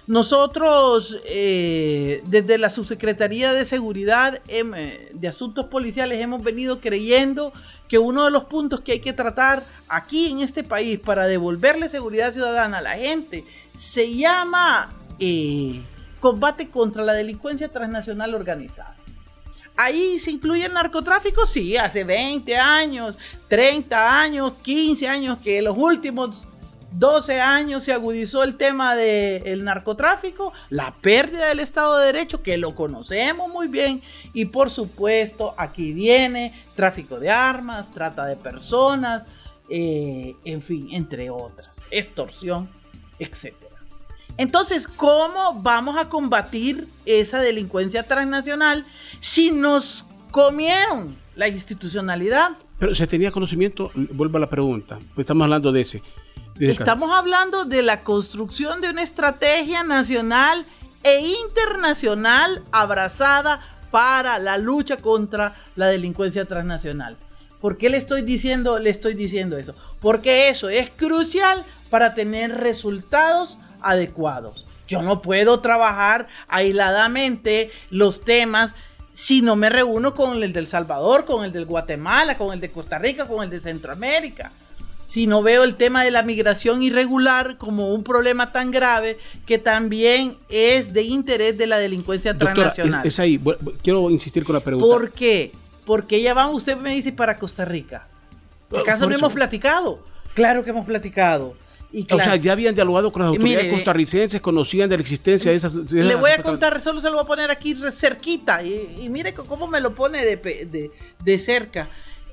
Nosotros, eh, desde la Subsecretaría de Seguridad eh, de Asuntos Policiales, hemos venido creyendo que uno de los puntos que hay que tratar aquí en este país para devolverle seguridad ciudadana a la gente se llama combate contra la delincuencia transnacional organizada. Ahí se incluye el narcotráfico, sí, hace 20 años, 30 años, 15 años, que los últimos 12 años se agudizó el tema del narcotráfico, la pérdida del Estado de Derecho, que lo conocemos muy bien, y por supuesto aquí viene tráfico de armas, trata de personas, eh, en fin, entre otras, extorsión, etc. Entonces, ¿cómo vamos a combatir esa delincuencia transnacional si nos comieron la institucionalidad? Pero se tenía conocimiento, vuelvo a la pregunta, pues estamos hablando de ese. estamos hablando de la construcción de una estrategia nacional e internacional abrazada para la lucha contra la delincuencia transnacional. ¿Por qué le estoy diciendo, le estoy diciendo eso? Porque eso es crucial para tener resultados adecuados. Yo no puedo trabajar aisladamente los temas si no me reúno con el del Salvador, con el del Guatemala, con el de Costa Rica, con el de Centroamérica. sino veo el tema de la migración irregular como un problema tan grave que también es de interés de la delincuencia transnacional. Es, ahí, quiero insistir con la pregunta. ¿Por qué? Porque ya vamos, usted me dice, para Costa Rica. ¿Acaso no hemos platicado? Claro que hemos platicado. O sea, ya habían dialogado con las autoridades costarricenses, conocían de la existencia de esas. le voy a contar, solo se lo voy a poner aquí cerquita. Y, mire cómo me lo pone de, de cerca.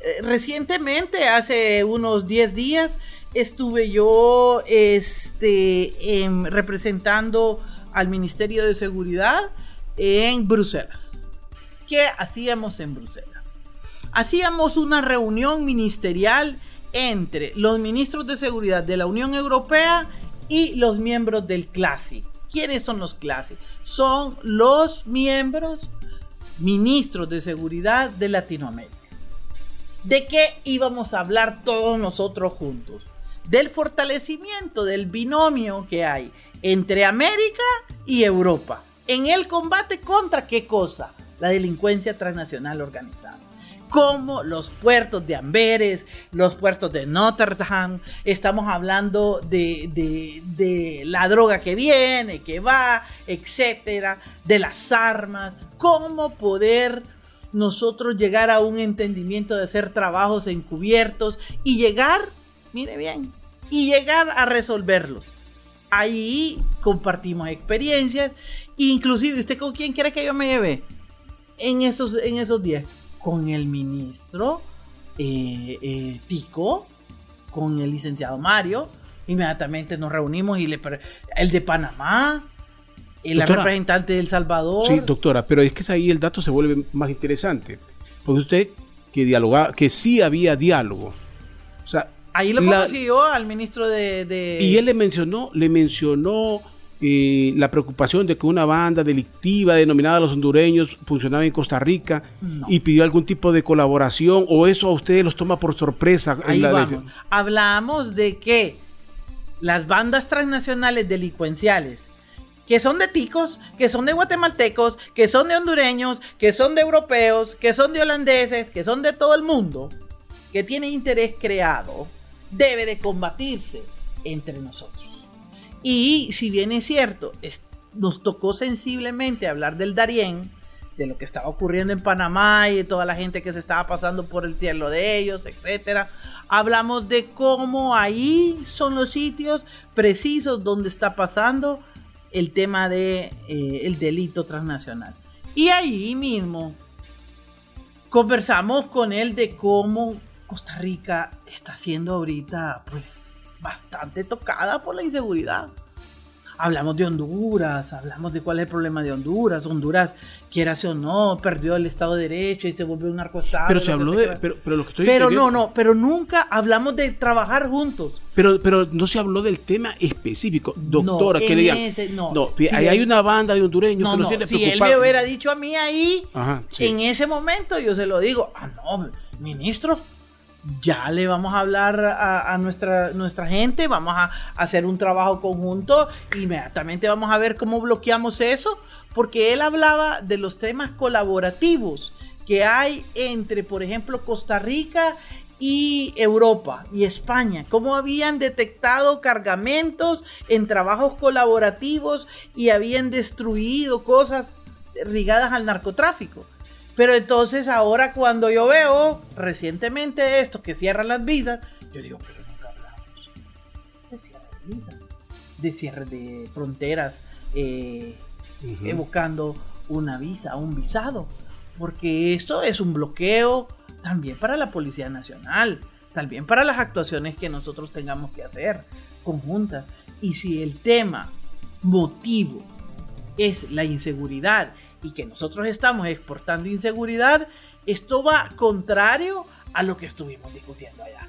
Eh, recientemente, hace unos 10 días, estuve yo este, em, representando al Ministerio de Seguridad en Bruselas. ¿Qué hacíamos en Bruselas? Hacíamos una reunión ministerial entre los ministros de seguridad de la Unión Europea y los miembros del CLASI. ¿Quiénes son los CLASI? Son los miembros ministros de seguridad de Latinoamérica. ¿De qué íbamos a hablar todos nosotros juntos? Del fortalecimiento del binomio que hay entre América y Europa en el combate contra qué cosa? La delincuencia transnacional organizada como los puertos de Amberes, los puertos de Notre Dame. Estamos hablando de, de, la droga que viene, que va, etcétera, de las armas. Cómo poder nosotros llegar a un entendimiento de hacer trabajos encubiertos y llegar, mire bien, y llegar a resolverlos. Ahí compartimos experiencias, inclusive usted con quién quiere que yo me lleve en esos en esos días, con el ministro eh, eh, Tico, con el licenciado Mario, inmediatamente nos reunimos y le el de Panamá, el representante de El Salvador. Sí, doctora, pero es que ahí el dato se vuelve más interesante. Porque usted que dialogaba, que sí había diálogo. O sea, ahí lo conoció al ministro de, Y él le mencionó, le mencionó eh, la preocupación de que una banda delictiva denominada Los Hondureños funcionaba en Costa Rica y pidió algún tipo de colaboración o eso a ustedes los toma por sorpresa. Ahí vamos. Hablamos de que las bandas transnacionales delincuenciales que son de ticos, que son de guatemaltecos, que son de hondureños, que son de europeos, que son de holandeses, que son de todo el mundo, que tiene interés creado, debe de combatirse entre nosotros. Y si bien es cierto, nos tocó sensiblemente hablar del Darién, de lo que estaba ocurriendo en Panamá y de toda la gente que se estaba pasando por el cielo de ellos, etc. Hablamos de cómo ahí son los sitios precisos donde está pasando el tema de eh, el delito transnacional. Y ahí mismo conversamos con él de cómo Costa Rica está siendo ahorita pues bastante tocada por la inseguridad hablamos de Honduras, hablamos de cuál es el problema de Honduras. Honduras, quieras o no, perdió el Estado de Derecho y se volvió un narcoestado. Pero se habló de. Pero, pero, lo que estoy pero no, no, pero nunca hablamos de trabajar juntos. Pero, pero no se habló del tema específico. Doctora, no, que digan. no, no ahí hay una banda de hondureños que nos tiene Si él me hubiera dicho a mí ahí, en ese momento yo se lo digo. Ah, no, ministro ya le vamos a hablar a, nuestra, nuestra gente, vamos a, hacer un trabajo conjunto, inmediatamente vamos a ver cómo bloqueamos eso, porque él hablaba de los temas colaborativos que hay entre, por ejemplo, Costa Rica y Europa y España, cómo habían detectado cargamentos en trabajos colaborativos y habían destruido cosas ligadas al narcotráfico. Pero entonces ahora cuando yo veo recientemente esto, que cierran las visas, yo digo, pero nunca hablamos de cierre de visas, de cierre de fronteras, eh, buscando una visa, un visado, porque esto es un bloqueo también para la Policía Nacional, también para las actuaciones que nosotros tengamos que hacer conjuntas. Y si el tema, motivo, es la inseguridad y que nosotros estamos exportando inseguridad, esto va contrario a lo que estuvimos discutiendo allá.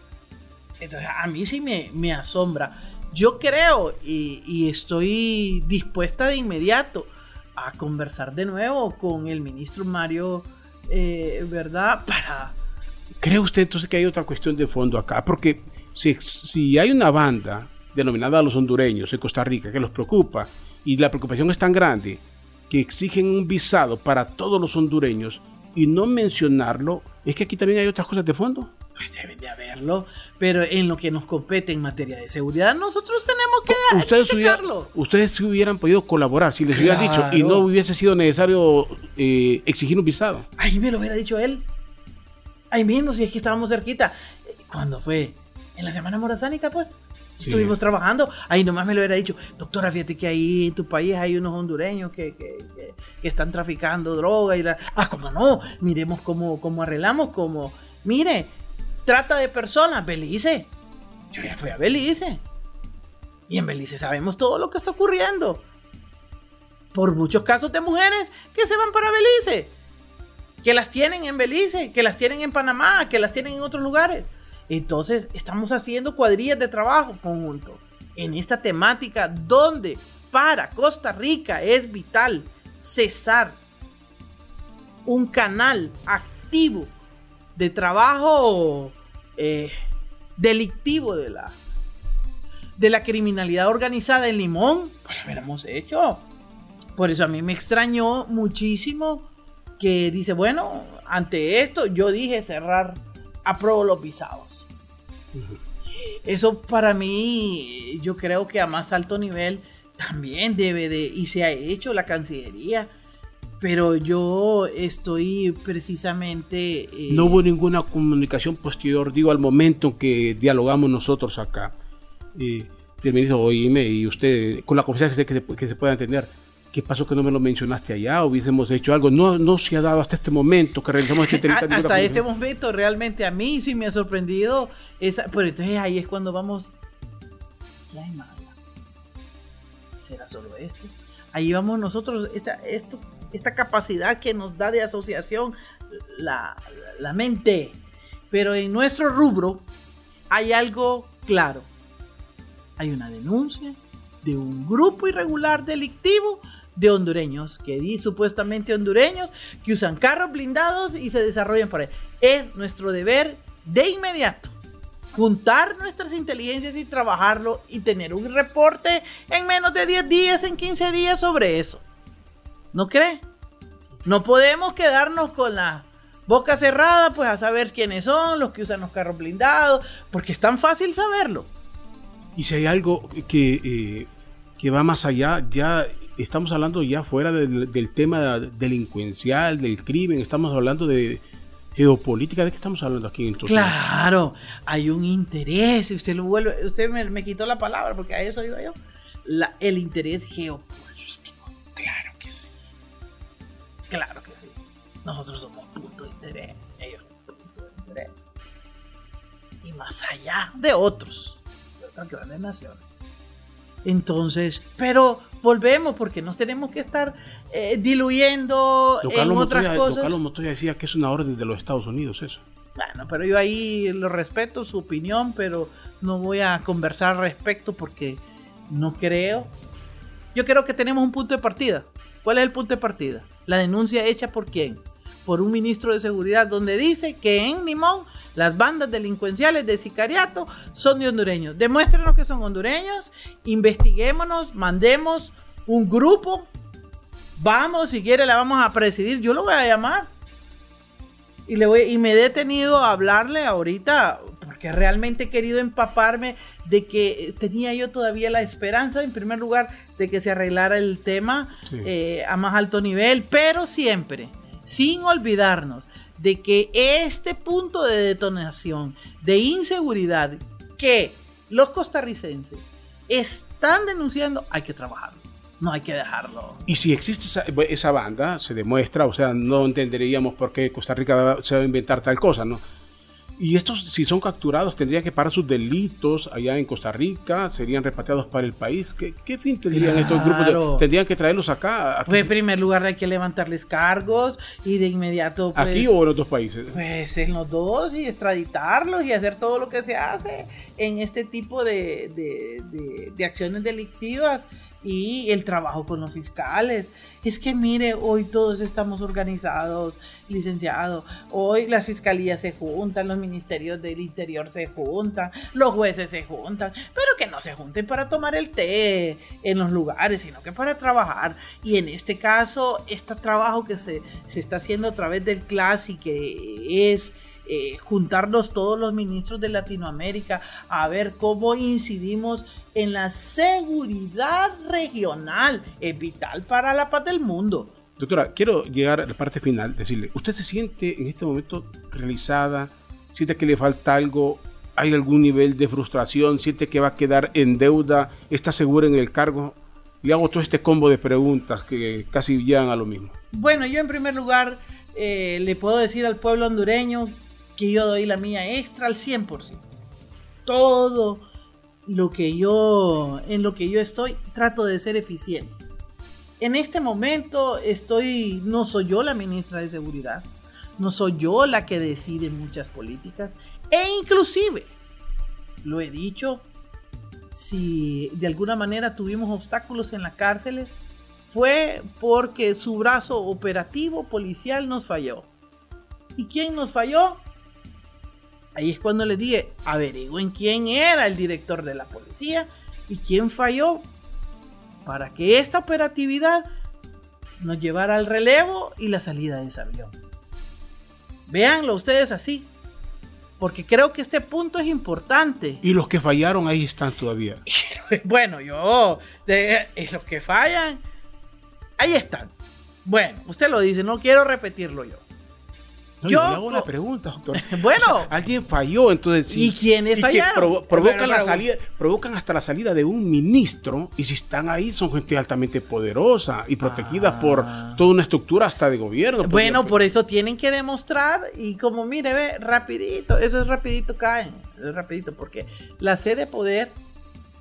Entonces a mí sí me, me asombra. Yo creo y, estoy dispuesta de inmediato a conversar de nuevo con el ministro Mario, eh, ¿verdad? Para... ¿Cree usted entonces que hay otra cuestión de fondo acá? Porque si, si hay una banda denominada los hondureños en Costa Rica que los preocupa y la preocupación es tan grande que exigen un visado para todos los hondureños y no mencionarlo, es que aquí también hay otras cosas de fondo. pues deben de haberlo, pero en lo que nos compete en materia de seguridad, nosotros tenemos que ustedes, ustedes sí hubieran podido colaborar si les hubiera dicho y no hubiese sido necesario eh, exigir un visado. Ahí me lo hubiera dicho él. Ahí mismo, si es que estábamos cerquita. ¿Cuándo fue? En la semana morazánica, pues. Estuvimos trabajando, ahí nomás me lo hubiera dicho, doctora, fíjate que ahí en tu país hay unos hondureños que, que, que, están traficando droga y la... Ah, como no, miremos cómo, cómo arreglamos, como, mire, trata de personas, Belice. Yo ya fui a Belice. Y en Belice sabemos todo lo que está ocurriendo. Por muchos casos de mujeres que se van para Belice. Que las tienen en Belice, que las tienen en Panamá, que las tienen en otros lugares. Entonces, estamos haciendo cuadrillas de trabajo conjunto en esta temática donde para Costa Rica es vital cesar un canal activo de trabajo eh, delictivo de la, de la criminalidad organizada en Limón, pues lo hubiéramos hecho. Por eso a mí me extrañó muchísimo que dice, bueno, ante esto yo dije cerrar, apruebo los visados. Eso para mí, yo creo que a más alto nivel también debe de, y se ha hecho la Cancillería, pero yo estoy precisamente... Eh, no hubo ninguna comunicación posterior, digo, al momento en que dialogamos nosotros acá. Eh, el ministro, oíme, y usted, con la confianza que se, que se pueda entender, ¿Qué pasó que no me lo mencionaste allá? Hubiésemos hecho algo. No, no se ha dado hasta este momento que realizamos este Hasta este momento, realmente a mí sí me ha sorprendido. Esa, pero entonces ahí es cuando vamos. ¿Qué hay mala? ¿Será solo esto? Ahí vamos nosotros, esta, esto, esta capacidad que nos da de asociación la, la mente. Pero en nuestro rubro hay algo claro. Hay una denuncia de un grupo irregular delictivo de hondureños, que di supuestamente hondureños, que usan carros blindados y se desarrollan por ahí. Es nuestro deber de inmediato juntar nuestras inteligencias y trabajarlo y tener un reporte en menos de 10 días, en 15 días sobre eso. ¿No cree? No podemos quedarnos con la boca cerrada, pues a saber quiénes son los que usan los carros blindados, porque es tan fácil saberlo. Y si hay algo que, eh, que va más allá, ya estamos hablando ya fuera del, tema delincuencial, del crimen, estamos hablando de geopolítica, ¿de qué estamos hablando aquí entonces? Claro, hay un interés, usted lo vuelve, usted me, quitó la palabra porque a eso iba yo. el interés geopolítico, claro que sí. Claro que sí. Nosotros somos punto de interés, ellos punto de interés. Y más allá de otros, de otras grandes naciones. Entonces, pero volvemos porque nos tenemos que estar eh, diluyendo en otras cosas. Carlos Montoya decía que es una orden de los Estados Unidos eso. Bueno, pero yo ahí lo respeto su opinión, pero no voy a conversar al respecto porque no creo. Yo creo que tenemos un punto de partida. ¿Cuál es el punto de partida? La denuncia hecha por quién? Por un ministro de seguridad donde dice que en Limón las bandas delincuenciales de sicariato son de hondureños. Demuéstrenos que son hondureños, investiguémonos, mandemos un grupo. Vamos, si quiere la vamos a presidir. Yo lo voy a llamar. Y, le voy, y me he detenido a hablarle ahorita porque realmente he querido empaparme de que tenía yo todavía la esperanza, en primer lugar, de que se arreglara el tema eh, a más alto nivel, pero siempre, sin olvidarnos de que este punto de detonación de inseguridad que los costarricenses están denunciando, hay que trabajarlo. No hay que dejarlo. Y si existe esa, banda, se demuestra, o sea, no entenderíamos por qué Costa Rica se va a inventar tal cosa, ¿no? Y estos, si son capturados, tendrían que pagar sus delitos allá en Costa Rica, serían repatriados para el país. ¿Qué, fin tendrían estos grupos? tendrían que traerlos acá. Pues en primer lugar hay que levantarles cargos y de inmediato... Pues, ¿Aquí o en otros países? Pues en los dos y extraditarlos y hacer todo lo que se hace en este tipo de, de, de acciones delictivas y el trabajo con los fiscales. Es que mire, hoy todos estamos organizados, licenciado. Hoy las fiscalías se juntan, los ministerios del interior se juntan, los jueces se juntan, pero que no se junten para tomar el té en los lugares, sino que para trabajar. Y en este caso, este trabajo que se, se está haciendo a través del CLAS y que es eh, juntarnos todos los ministros de Latinoamérica a ver cómo incidimos en la seguridad regional. Es vital para la paz del mundo. Doctora, quiero llegar a la parte final, decirle, ¿usted se siente en este momento realizada? ¿Siente que le falta algo? ¿Hay algún nivel de frustración? ¿Siente que va a quedar en deuda? ¿Está segura en el cargo? Le hago todo este combo de preguntas que casi llegan a lo mismo. Bueno, yo en primer lugar eh, le puedo decir al pueblo hondureño que yo doy la mía extra al 100%. Todo lo que yo, en lo que yo estoy, trato de ser eficiente. En este momento estoy, no soy yo la ministra de Seguridad, no soy yo la que decide muchas políticas e inclusive, lo he dicho, si de alguna manera tuvimos obstáculos en las cárceles, fue porque su brazo operativo policial nos falló. ¿Y quién nos falló? Ahí es cuando le dije, averigüen quién era el director de la policía y quién falló para que esta operatividad nos llevara al relevo y la salida de ese avión. Véanlo ustedes así, porque creo que este punto es importante. Y los que fallaron ahí están todavía. bueno, yo, de, los que fallan, ahí están. Bueno, usted lo dice, no quiero repetirlo yo yo, hago una pregunta, doctor. bueno, alguien falló, entonces ¿Y quiénes fallaron? provocan, la salida, provocan hasta la salida de un ministro, y si están ahí son gente altamente poderosa y protegida por ah. toda una estructura hasta de gobierno. Bueno, por eso tienen que demostrar, y como mire, ve, rapidito, eso es rapidito caen, es rapidito, porque la sede de poder,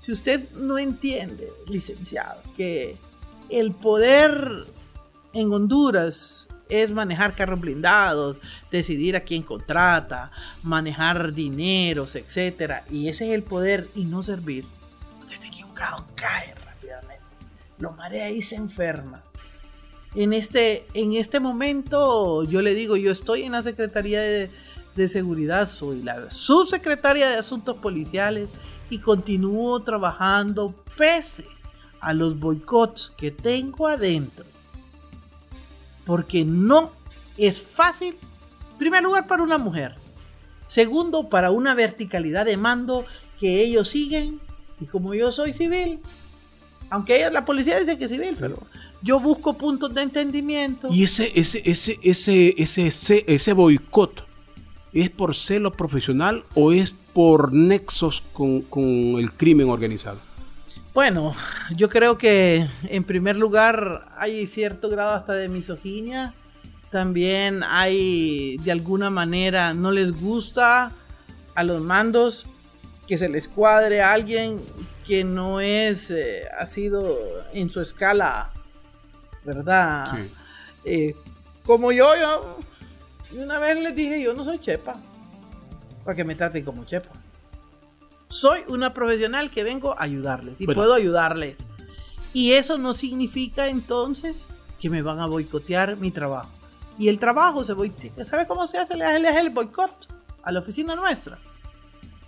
si usted no entiende, licenciado, que el poder en Honduras es manejar carros blindados, decidir a quién contrata, manejar dineros, etc. Y ese es el poder y no servir. Usted está equivocado, cae rápidamente. Lo marea y se enferma. En este, en este momento, yo le digo, yo estoy en la Secretaría de, de Seguridad, soy la subsecretaria de Asuntos Policiales y continúo trabajando pese a los boicots que tengo adentro porque no es fácil, en primer lugar, para una mujer. Segundo, para una verticalidad de mando que ellos siguen. Y como yo soy civil, aunque ella, la policía dice que es civil, pero yo busco puntos de entendimiento. Y ese, ese, ese, ese, ese, ese, ese boicot, ¿es por celo profesional o es por nexos con, con el crimen organizado? Bueno, yo creo que en primer lugar hay cierto grado hasta de misoginia. También hay de alguna manera no les gusta a los mandos que se les cuadre a alguien que no es eh, ha sido en su escala, ¿verdad? Eh, como yo, yo una vez les dije yo no soy chepa para que me traten como chepa soy una profesional que vengo a ayudarles y puedo ayudarles. Y eso no significa entonces que me van a boicotear mi trabajo. Y el trabajo se boicotea. ¿Sabe cómo se hace? Le hace el boicot a la oficina nuestra.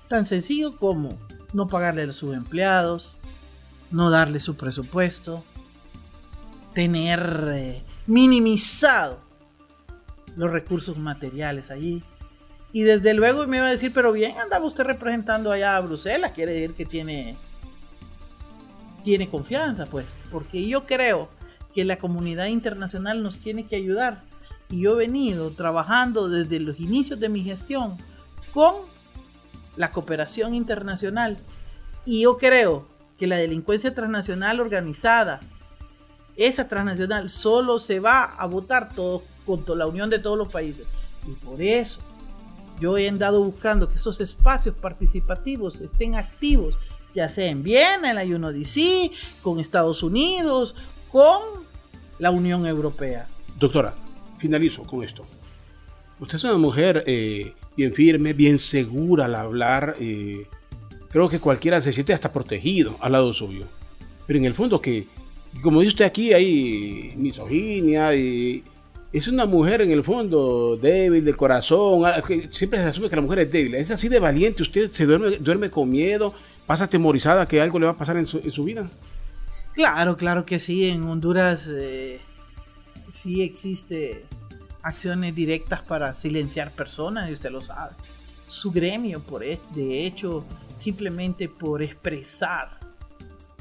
Tan sencillo como no pagarle a sus empleados, no darle su presupuesto, tener eh, minimizado los recursos materiales allí, y desde luego me iba a decir, pero bien, andaba usted representando allá a Bruselas, quiere decir que tiene, tiene confianza, pues, porque yo creo que la comunidad internacional nos tiene que ayudar. Y yo he venido trabajando desde los inicios de mi gestión con la cooperación internacional. Y yo creo que la delincuencia transnacional organizada, esa transnacional, solo se va a votar todo, con la unión de todos los países. Y por eso yo he andado buscando que esos espacios participativos estén activos, ya sea en Viena, en la UNODC, con Estados Unidos, con la Unión Europea. Doctora, finalizo con esto. Usted es una mujer eh, bien firme, bien segura al hablar. Eh, creo que cualquiera se siente hasta protegido al lado suyo. Pero en el fondo que, como dice usted aquí, hay misoginia y es una mujer en el fondo débil de corazón. Ah, siempre se asume que la mujer es débil. Es así de valiente. Usted se duerme, duerme con miedo, pasa atemorizada que algo le va a pasar en su, vida. Claro, claro que sí. En Honduras eh, sí existe acciones directas para silenciar personas, y usted lo sabe. Su gremio, por e, de hecho, simplemente por expresar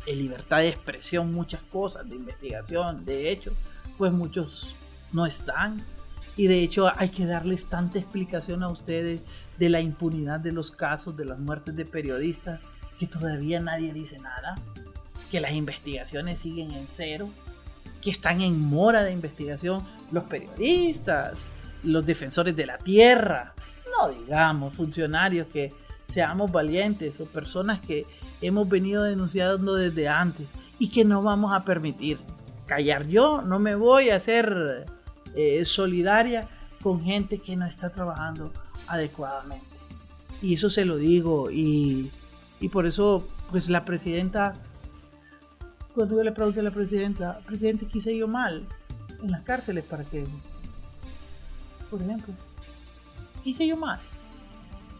en libertad de expresión muchas cosas, de investigación, de hecho, pues muchos no están. Y de hecho hay que darles tanta explicación a ustedes de la impunidad de los casos, de las muertes de periodistas, que todavía nadie dice nada, que las investigaciones siguen en cero, que están en mora de investigación los periodistas, los defensores de la tierra, no digamos funcionarios que seamos valientes o personas que hemos venido denunciando desde antes y que no vamos a permitir callar. Yo no me voy a hacer eh, solidaria con gente que no está trabajando adecuadamente. Y eso se lo digo y, y por eso pues la presidenta, cuando yo le pregunté a la presidenta, presidente, ¿qué hice yo mal en las cárceles para que, por ejemplo, ¿qué hice yo mal?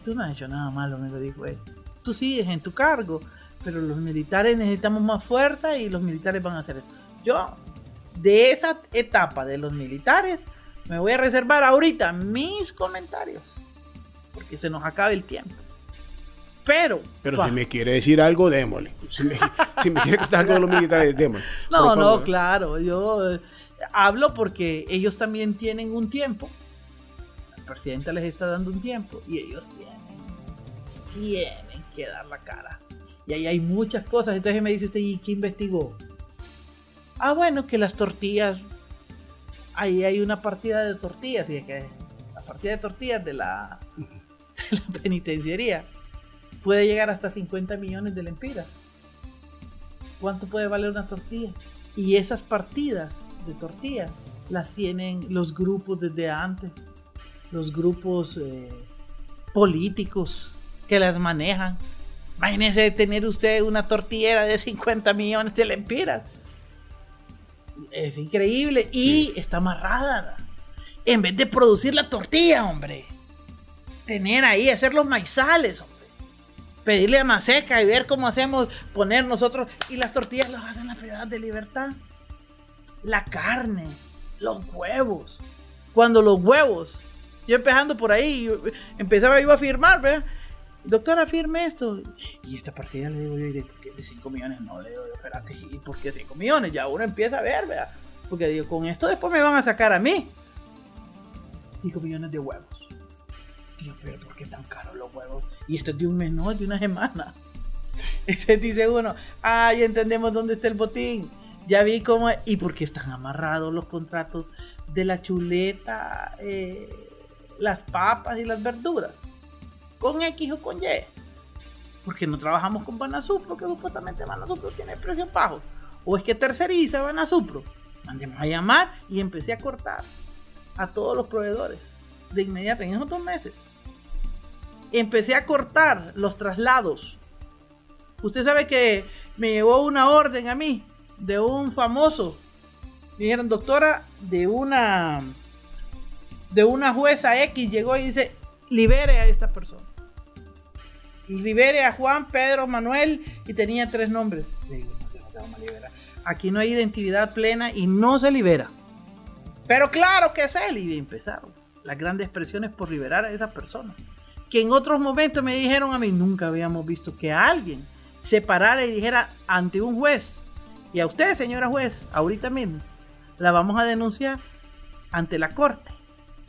Tú no has hecho nada malo, me lo dijo él. Tú sigues en tu cargo, pero los militares necesitamos más fuerza y los militares van a hacer esto. Yo, de esa etapa de los militares, me voy a reservar ahorita mis comentarios, porque se nos acaba el tiempo. Pero, pero si me quiere decir algo, démosle. Si me, quiere contar algo de los militares, démosle. No, no, claro. Yo eh, hablo porque ellos también tienen un tiempo. La presidenta les está dando un tiempo y ellos tienen, tienen que dar la cara. Y ahí hay muchas cosas. Entonces me dice usted, ¿y qué investigó? Ah, bueno, que las tortillas. Ahí hay una partida de tortillas. Y que la partida de tortillas de la, de penitenciaría puede llegar hasta 50 millones de lempiras. ¿Cuánto puede valer una tortilla? Y esas partidas de tortillas las tienen los grupos desde antes, los grupos eh, políticos que las manejan. Imagínese tener usted una tortillera de 50 millones de lempiras. Es increíble y está amarrada. En vez de producir la tortilla, hombre. Tener ahí, hacer los maizales, hombre. Pedirle a Maseca y ver cómo hacemos, poner nosotros. Y las tortillas las hacen la prioridad de libertad. La carne, los huevos. Cuando los huevos, yo empezando por ahí, empezaba yo a firmar, ¿verdad? Doctora, firme esto. Y esta partida le digo yo, de, de 5 millones no le digo, espérate, ¿y por qué 5 millones? Ya uno empieza a ver, ¿verdad? Porque digo, con esto después me van a sacar a mí 5 millones de huevos. Y yo, pero ¿por qué tan caros los huevos? Y esto es de un es de una semana. Ese dice uno, ay, entendemos dónde está el botín. Ya vi cómo, y por qué están amarrados los contratos de la chuleta, eh, las papas y las verduras con X o con Y. Porque no trabajamos con Banasupro, que supuestamente Banasupro tiene precios bajos. O es que terceriza Banasupro. Mandemos a llamar y empecé a cortar a todos los proveedores. De inmediato, en esos dos meses. Empecé a cortar los traslados. Usted sabe que me llegó una orden a mí de un famoso. Me dijeron, doctora, de una de una jueza X llegó y dice, libere a esta persona. Libere a Juan, Pedro, Manuel y tenía tres nombres. Digo, no liberar. Aquí no hay identidad plena y no se libera. Pero claro que es él. Y empezaron las grandes presiones por liberar a esa persona. Que en otros momentos me dijeron a mí, nunca habíamos visto que alguien se parara y dijera ante un juez, y a usted, señora juez, ahorita mismo, la vamos a denunciar ante la corte.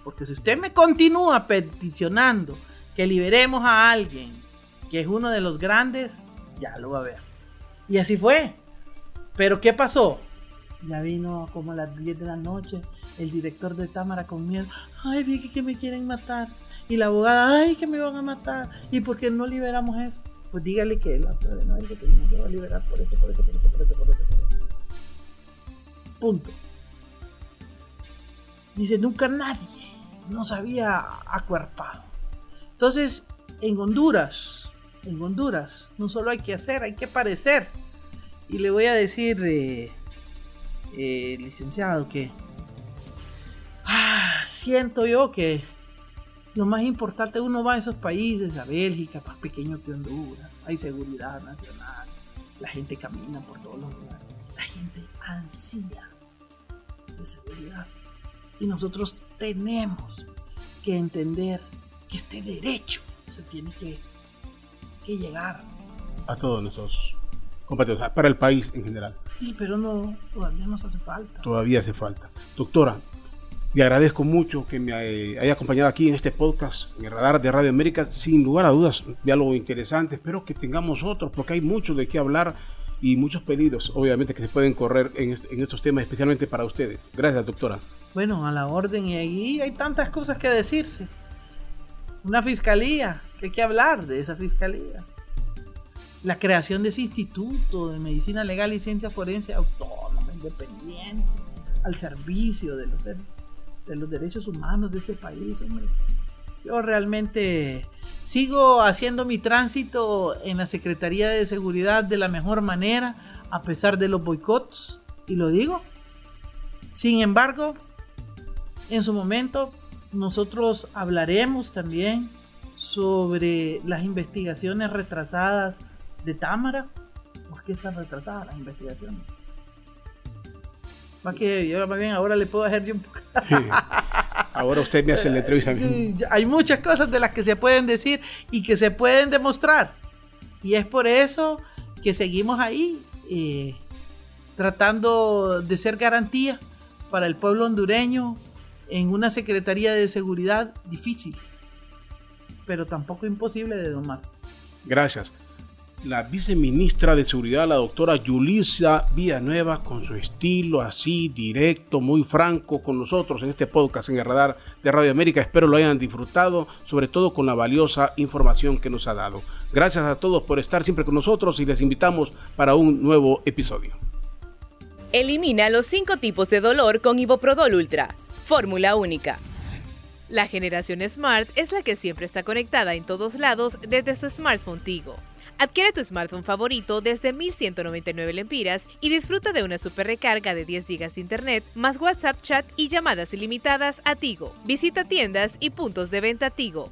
Porque si usted me continúa peticionando que liberemos a alguien que es uno de los grandes, ya lo va a ver. Y así fue. Pero ¿qué pasó? Ya vino como a las 10 de la noche el director de Támara con miedo. Ay, vi que me quieren matar. Y la abogada, ay, que me van a matar. ¿Y por qué no liberamos eso? Pues dígale que la de Noel que tenemos liberar por eso, por eso, por eso, por eso, por eso. Punto. Dice, nunca nadie nos había acuerpado. Entonces, en Honduras, en Honduras, no solo hay que hacer, hay que parecer. Y le voy a decir, eh, eh, licenciado, que ah, siento yo que lo más importante, uno va a esos países, a Bélgica, más pequeño que Honduras, hay seguridad nacional, la gente camina por todos los lugares, la gente ansía de seguridad Y nosotros tenemos que entender que este derecho se tiene que, que llegar a todos nuestros compatriotas, para el país en general. Sí, pero no, todavía nos hace falta. Todavía hace falta. Doctora, le agradezco mucho que me haya acompañado aquí en este podcast, en el radar de Radio América. Sin lugar a dudas, diálogo interesante. Espero que tengamos otros, porque hay mucho de qué hablar y muchos pedidos, obviamente, que se pueden correr en, estos temas, especialmente para ustedes. Gracias, doctora. Bueno, a la orden, y ahí hay tantas cosas que decirse. Una fiscalía, hay que hablar de esa fiscalía. La creación de ese instituto de medicina legal y ciencia forense autónoma, independiente, al servicio de los, de los derechos humanos de este país, hombre. Yo realmente Sigo haciendo mi tránsito en la Secretaría de Seguridad de la mejor manera, a pesar de los boicots, y lo digo. Sin embargo, en su momento nosotros hablaremos también sobre las investigaciones retrasadas de Támara. ¿Por qué están retrasadas las investigaciones? Más que yo más bien ahora le puedo hacer yo un poco. Ahora usted me hace la entrevista. hay muchas cosas de las que se pueden decir y que se pueden demostrar. Y es por eso que seguimos ahí, eh, tratando de ser garantía para el pueblo hondureño en una Secretaría de Seguridad difícil, pero tampoco imposible de domar. Gracias la viceministra de Seguridad, la doctora Yulisa Villanueva, con su estilo así, directo, muy franco con nosotros en este podcast en el radar de Radio América. Espero lo hayan disfrutado, sobre todo con la valiosa información que nos ha dado. Gracias a todos por estar siempre con nosotros y les invitamos para un nuevo episodio. Elimina los cinco tipos de dolor con Iboprodol Ultra. Fórmula única. La generación Smart es la que siempre está conectada en todos lados desde su smartphone Tigo. Adquiere tu smartphone favorito desde 1199 lempiras y disfruta de una super recarga de 10 GB de internet, más WhatsApp chat y llamadas ilimitadas a Tigo. Visita tiendas y puntos de venta Tigo.